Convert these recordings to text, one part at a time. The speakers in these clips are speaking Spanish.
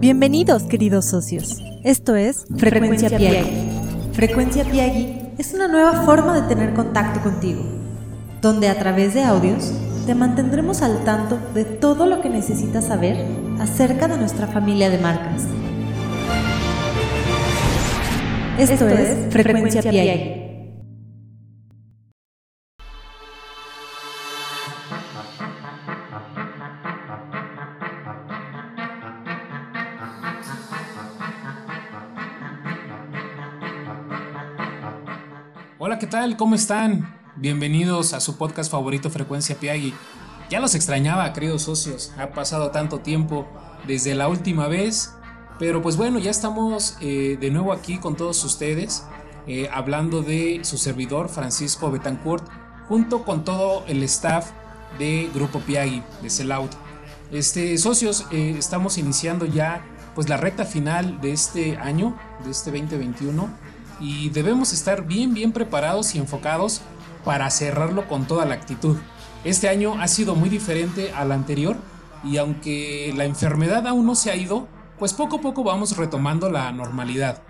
Bienvenidos, queridos socios. Esto es Frecuencia, Piagui. Frecuencia Piagui es una nueva forma de tener contacto contigo, donde a través de audios te mantendremos al tanto de todo lo que necesitas saber acerca de nuestra familia de marcas. Esto, es Frecuencia, Frecuencia Hola, ¿qué tal? ¿Cómo están? Bienvenidos a su podcast favorito Frecuencia Piagui. Ya los extrañaba, queridos socios. Ha pasado tanto tiempo desde la última vez. Pero pues bueno, ya estamos eh, de nuevo aquí con todos ustedes. Eh, hablando de su servidor Francisco Betancourt. Junto con todo el staff de Grupo Piagui, de Sellout. Este, socios, eh, estamos iniciando ya pues la recta final de este año, de este 2021 y debemos estar bien bien preparados y enfocados para cerrarlo con toda la actitud. Este año ha sido muy diferente al anterior y aunque la enfermedad aún no se ha ido, pues poco a poco vamos retomando la normalidad.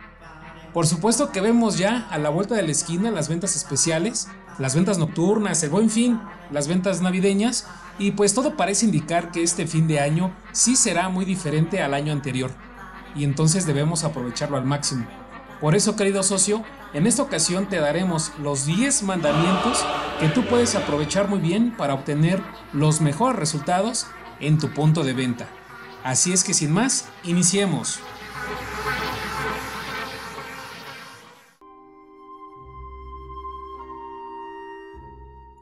Por supuesto que vemos ya a la vuelta de la esquina las ventas especiales, las ventas nocturnas, el buen fin, las ventas navideñas y pues todo parece indicar que este fin de año sí será muy diferente al año anterior y entonces debemos aprovecharlo al máximo. Por eso, querido socio, en esta ocasión te daremos los 10 mandamientos que tú puedes aprovechar muy bien para obtener los mejores resultados en tu punto de venta. Así es que sin más, iniciemos.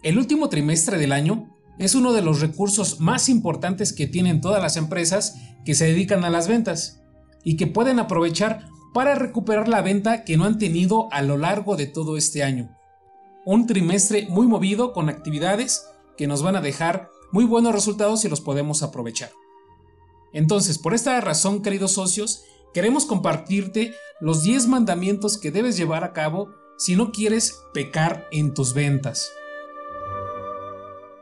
El último trimestre del año es uno de los recursos más importantes que tienen todas las empresas que se dedican a las ventas y que pueden aprovechar para recuperar la venta que no han tenido a lo largo de todo este año. Un trimestre muy movido con actividades que nos van a dejar muy buenos resultados si los podemos aprovechar. Entonces, por esta razón, queridos socios, queremos compartirte los 10 mandamientos que debes llevar a cabo si no quieres pecar en tus ventas.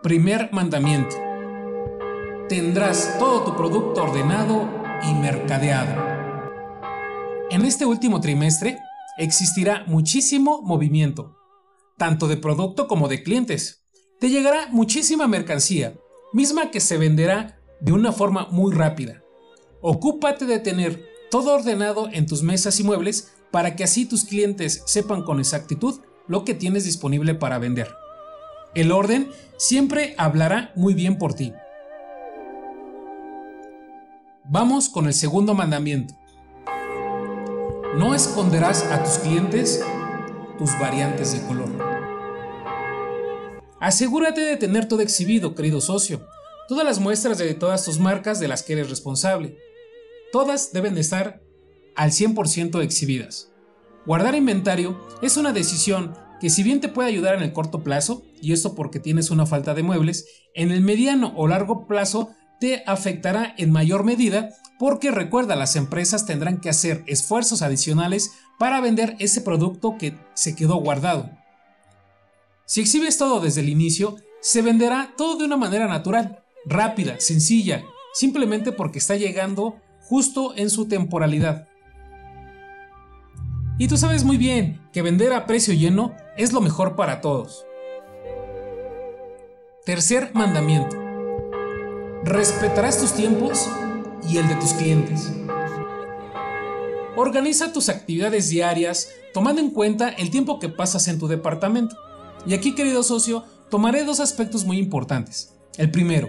Primer mandamiento. Tendrás todo tu producto ordenado y mercadeado. En este último trimestre existirá muchísimo movimiento, tanto de producto como de clientes. Te llegará muchísima mercancía, misma que se venderá de una forma muy rápida. Ocúpate de tener todo ordenado en tus mesas y muebles para que así tus clientes sepan con exactitud lo que tienes disponible para vender. El orden siempre hablará muy bien por ti. Vamos con el segundo mandamiento. No esconderás a tus clientes tus variantes de color. Asegúrate de tener todo exhibido, querido socio. Todas las muestras de todas tus marcas de las que eres responsable. Todas deben estar al 100% exhibidas. Guardar inventario es una decisión que si bien te puede ayudar en el corto plazo, y esto porque tienes una falta de muebles, en el mediano o largo plazo te afectará en mayor medida porque recuerda, las empresas tendrán que hacer esfuerzos adicionales para vender ese producto que se quedó guardado. Si exhibes todo desde el inicio, se venderá todo de una manera natural, rápida, sencilla, simplemente porque está llegando justo en su temporalidad. Y tú sabes muy bien que vender a precio lleno es lo mejor para todos. Tercer mandamiento. Respetarás tus tiempos y el de tus clientes. Organiza tus actividades diarias tomando en cuenta el tiempo que pasas en tu departamento. Y aquí, querido socio, tomaré dos aspectos muy importantes. El primero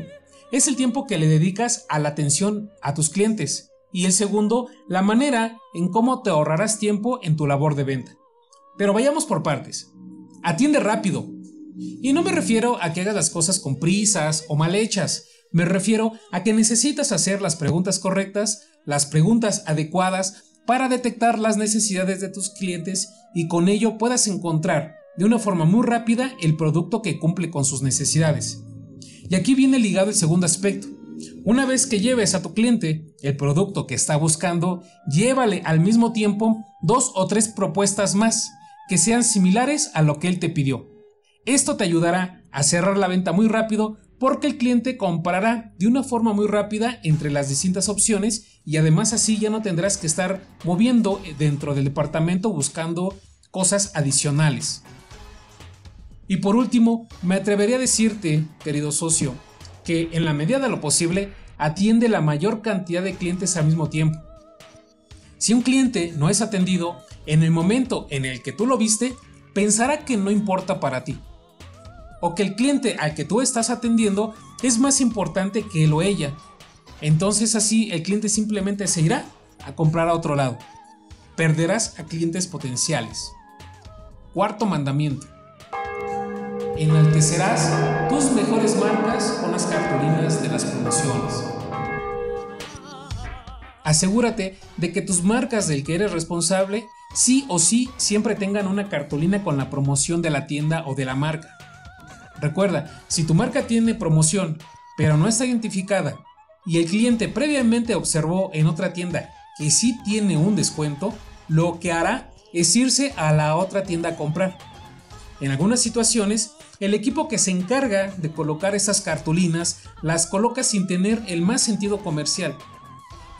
es el tiempo que le dedicas a la atención a tus clientes. Y el segundo, la manera en cómo te ahorrarás tiempo en tu labor de venta. Pero vayamos por partes. Atiende rápido. Y no me refiero a que hagas las cosas con prisas o mal hechas, me refiero a que necesitas hacer las preguntas correctas, las preguntas adecuadas para detectar las necesidades de tus clientes y con ello puedas encontrar de una forma muy rápida el producto que cumple con sus necesidades. Y aquí viene ligado el segundo aspecto. Una vez que lleves a tu cliente el producto que está buscando, llévale al mismo tiempo dos o tres propuestas más que sean similares a lo que él te pidió. Esto te ayudará a cerrar la venta muy rápido porque el cliente comparará de una forma muy rápida entre las distintas opciones y además así ya no tendrás que estar moviendo dentro del departamento buscando cosas adicionales. Y por último, me atrevería a decirte, querido socio, que en la medida de lo posible atiende la mayor cantidad de clientes al mismo tiempo. Si un cliente no es atendido, en el momento en el que tú lo viste, pensará que no importa para ti. O que el cliente al que tú estás atendiendo es más importante que él o ella. Entonces así el cliente simplemente se irá a comprar a otro lado. Perderás a clientes potenciales. Cuarto mandamiento enaltecerás tus mejores marcas con las cartulinas de las promociones. Asegúrate de que tus marcas del que eres responsable sí o sí siempre tengan una cartulina con la promoción de la tienda o de la marca. Recuerda, si tu marca tiene promoción pero no está identificada y el cliente previamente observó en otra tienda que sí tiene un descuento, lo que hará es irse a la otra tienda a comprar. En algunas situaciones, el equipo que se encarga de colocar esas cartulinas las coloca sin tener el más sentido comercial.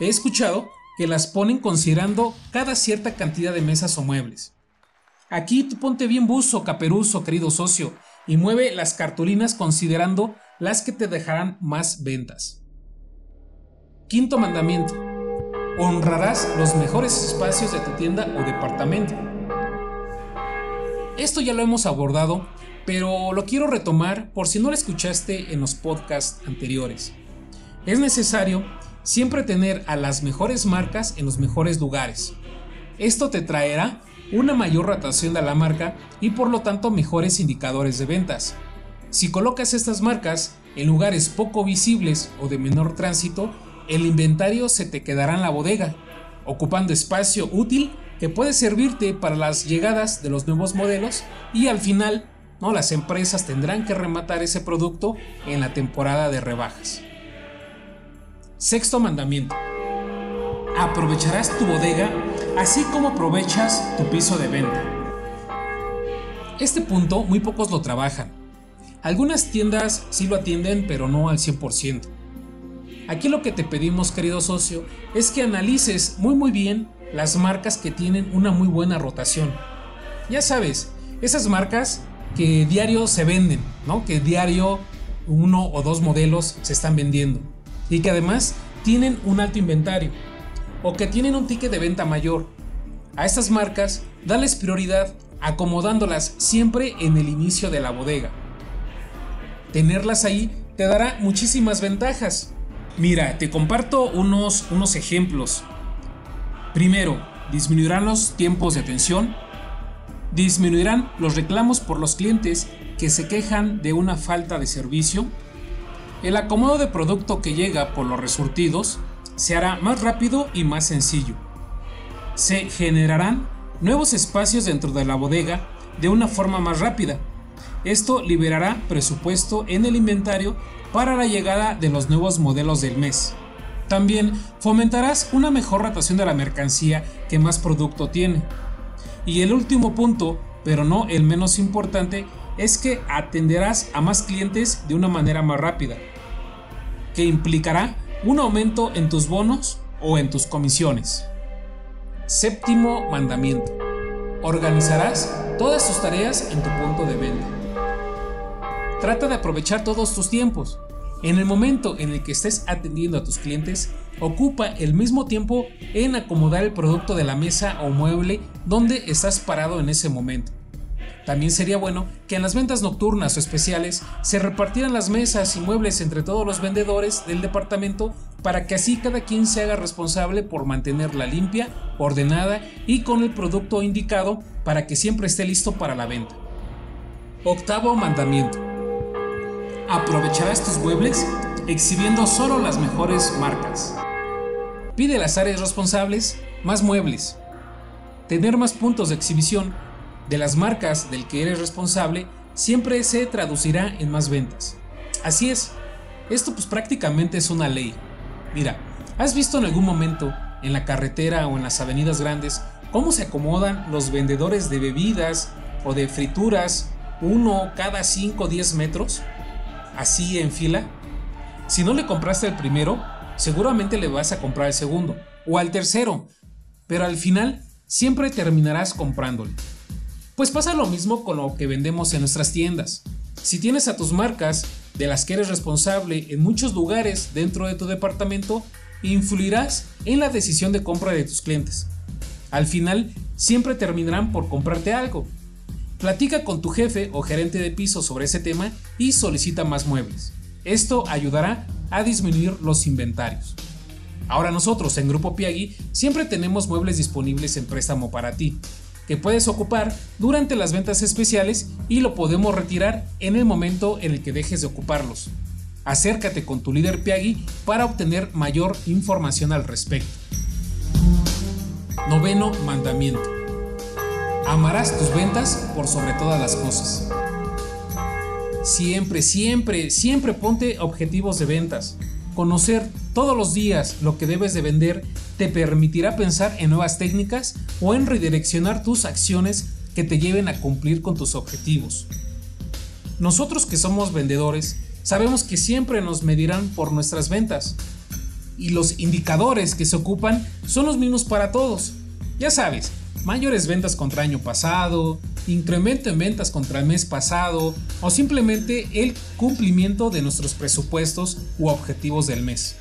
He escuchado que las ponen considerando cada cierta cantidad de mesas o muebles. Aquí tú ponte bien buzo, caperuzo, querido socio, y mueve las cartulinas considerando las que te dejarán más ventas. Quinto mandamiento. Honrarás los mejores espacios de tu tienda o departamento. Esto ya lo hemos abordado pero lo quiero retomar por si no lo escuchaste en los podcasts anteriores. Es necesario siempre tener a las mejores marcas en los mejores lugares. Esto te traerá una mayor rotación de la marca y por lo tanto mejores indicadores de ventas. Si colocas estas marcas en lugares poco visibles o de menor tránsito, el inventario se te quedará en la bodega, ocupando espacio útil que puede servirte para las llegadas de los nuevos modelos y al final ¿no? Las empresas tendrán que rematar ese producto en la temporada de rebajas. Sexto mandamiento. Aprovecharás tu bodega así como aprovechas tu piso de venta. Este punto muy pocos lo trabajan. Algunas tiendas sí lo atienden, pero no al 100%. Aquí lo que te pedimos, querido socio, es que analices muy muy bien las marcas que tienen una muy buena rotación. Ya sabes, esas marcas que diario se venden, ¿no? Que diario uno o dos modelos se están vendiendo y que además tienen un alto inventario o que tienen un ticket de venta mayor. A estas marcas, dales prioridad acomodándolas siempre en el inicio de la bodega. Tenerlas ahí te dará muchísimas ventajas. Mira, te comparto unos, unos ejemplos. Primero, disminuirán los tiempos de atención disminuirán los reclamos por los clientes que se quejan de una falta de servicio, el acomodo de producto que llega por los resurtidos se hará más rápido y más sencillo. Se generarán nuevos espacios dentro de la bodega de una forma más rápida. Esto liberará presupuesto en el inventario para la llegada de los nuevos modelos del mes. También fomentarás una mejor rotación de la mercancía que más producto tiene. Y el último punto, pero no el menos importante, es que atenderás a más clientes de una manera más rápida, que implicará un aumento en tus bonos o en tus comisiones. Séptimo mandamiento. Organizarás todas tus tareas en tu punto de venta. Trata de aprovechar todos tus tiempos. En el momento en el que estés atendiendo a tus clientes, ocupa el mismo tiempo en acomodar el producto de la mesa o mueble donde estás parado en ese momento. También sería bueno que en las ventas nocturnas o especiales se repartieran las mesas y muebles entre todos los vendedores del departamento para que así cada quien se haga responsable por mantenerla limpia, ordenada y con el producto indicado para que siempre esté listo para la venta. Octavo mandamiento. Aprovecharás tus muebles exhibiendo solo las mejores marcas. Pide a las áreas responsables más muebles. Tener más puntos de exhibición de las marcas del que eres responsable siempre se traducirá en más ventas. Así es, esto pues prácticamente es una ley. Mira, ¿has visto en algún momento en la carretera o en las avenidas grandes cómo se acomodan los vendedores de bebidas o de frituras uno cada 5 o 10 metros? Así en fila. Si no le compraste el primero, seguramente le vas a comprar el segundo o al tercero, pero al final siempre terminarás comprándolo. Pues pasa lo mismo con lo que vendemos en nuestras tiendas. Si tienes a tus marcas de las que eres responsable en muchos lugares dentro de tu departamento, influirás en la decisión de compra de tus clientes. Al final, siempre terminarán por comprarte algo. Platica con tu jefe o gerente de piso sobre ese tema y solicita más muebles. Esto ayudará a disminuir los inventarios. Ahora nosotros en Grupo Piagui siempre tenemos muebles disponibles en préstamo para ti, que puedes ocupar durante las ventas especiales y lo podemos retirar en el momento en el que dejes de ocuparlos. Acércate con tu líder Piagui para obtener mayor información al respecto. Noveno mandamiento. Amarás tus ventas por sobre todas las cosas. Siempre, siempre, siempre ponte objetivos de ventas. Conocer todos los días lo que debes de vender te permitirá pensar en nuevas técnicas o en redireccionar tus acciones que te lleven a cumplir con tus objetivos. Nosotros que somos vendedores sabemos que siempre nos medirán por nuestras ventas y los indicadores que se ocupan son los mismos para todos. Ya sabes, mayores ventas contra año pasado, incremento en ventas contra el mes pasado o simplemente el cumplimiento de nuestros presupuestos u objetivos del mes.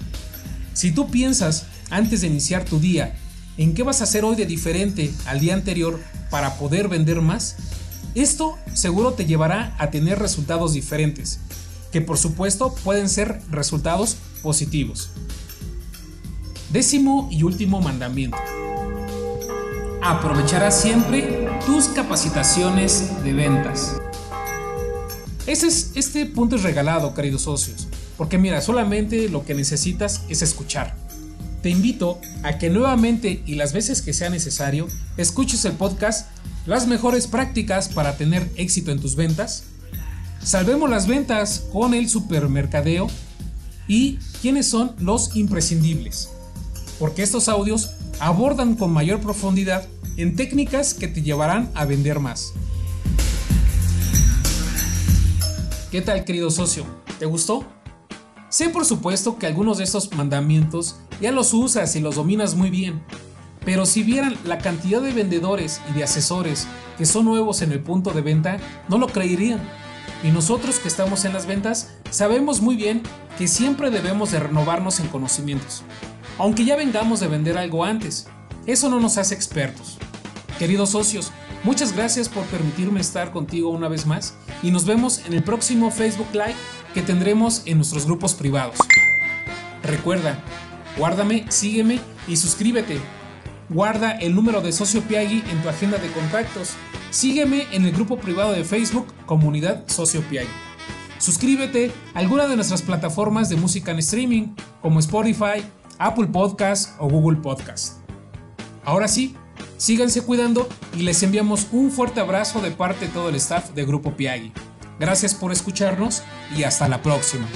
Si tú piensas antes de iniciar tu día en qué vas a hacer hoy de diferente al día anterior para poder vender más, esto seguro te llevará a tener resultados diferentes, que por supuesto pueden ser resultados positivos. Décimo y último mandamiento. Aprovecharás siempre tus capacitaciones de ventas. Este, es, este punto es regalado, queridos socios, porque mira, solamente lo que necesitas es escuchar. Te invito a que nuevamente y las veces que sea necesario, escuches el podcast Las mejores prácticas para tener éxito en tus ventas. Salvemos las ventas con el supermercadeo y quiénes son los imprescindibles. Porque estos audios abordan con mayor profundidad en técnicas que te llevarán a vender más. ¿Qué tal querido socio? ¿Te gustó? Sé por supuesto que algunos de estos mandamientos ya los usas y los dominas muy bien, pero si vieran la cantidad de vendedores y de asesores que son nuevos en el punto de venta, no lo creerían. Y nosotros que estamos en las ventas sabemos muy bien que siempre debemos de renovarnos en conocimientos. Aunque ya vengamos de vender algo antes, eso no nos hace expertos. Queridos socios, muchas gracias por permitirme estar contigo una vez más y nos vemos en el próximo Facebook Live que tendremos en nuestros grupos privados. Recuerda, guárdame, sígueme y suscríbete. Guarda el número de Socio Piagui en tu agenda de contactos. Sígueme en el grupo privado de Facebook Comunidad Socio Piagui. Suscríbete a alguna de nuestras plataformas de música en streaming como Spotify, Apple Podcast o Google Podcast. Ahora sí, Síganse cuidando y les enviamos un fuerte abrazo de parte de todo el staff de Grupo Piagui. Gracias por escucharnos y hasta la próxima.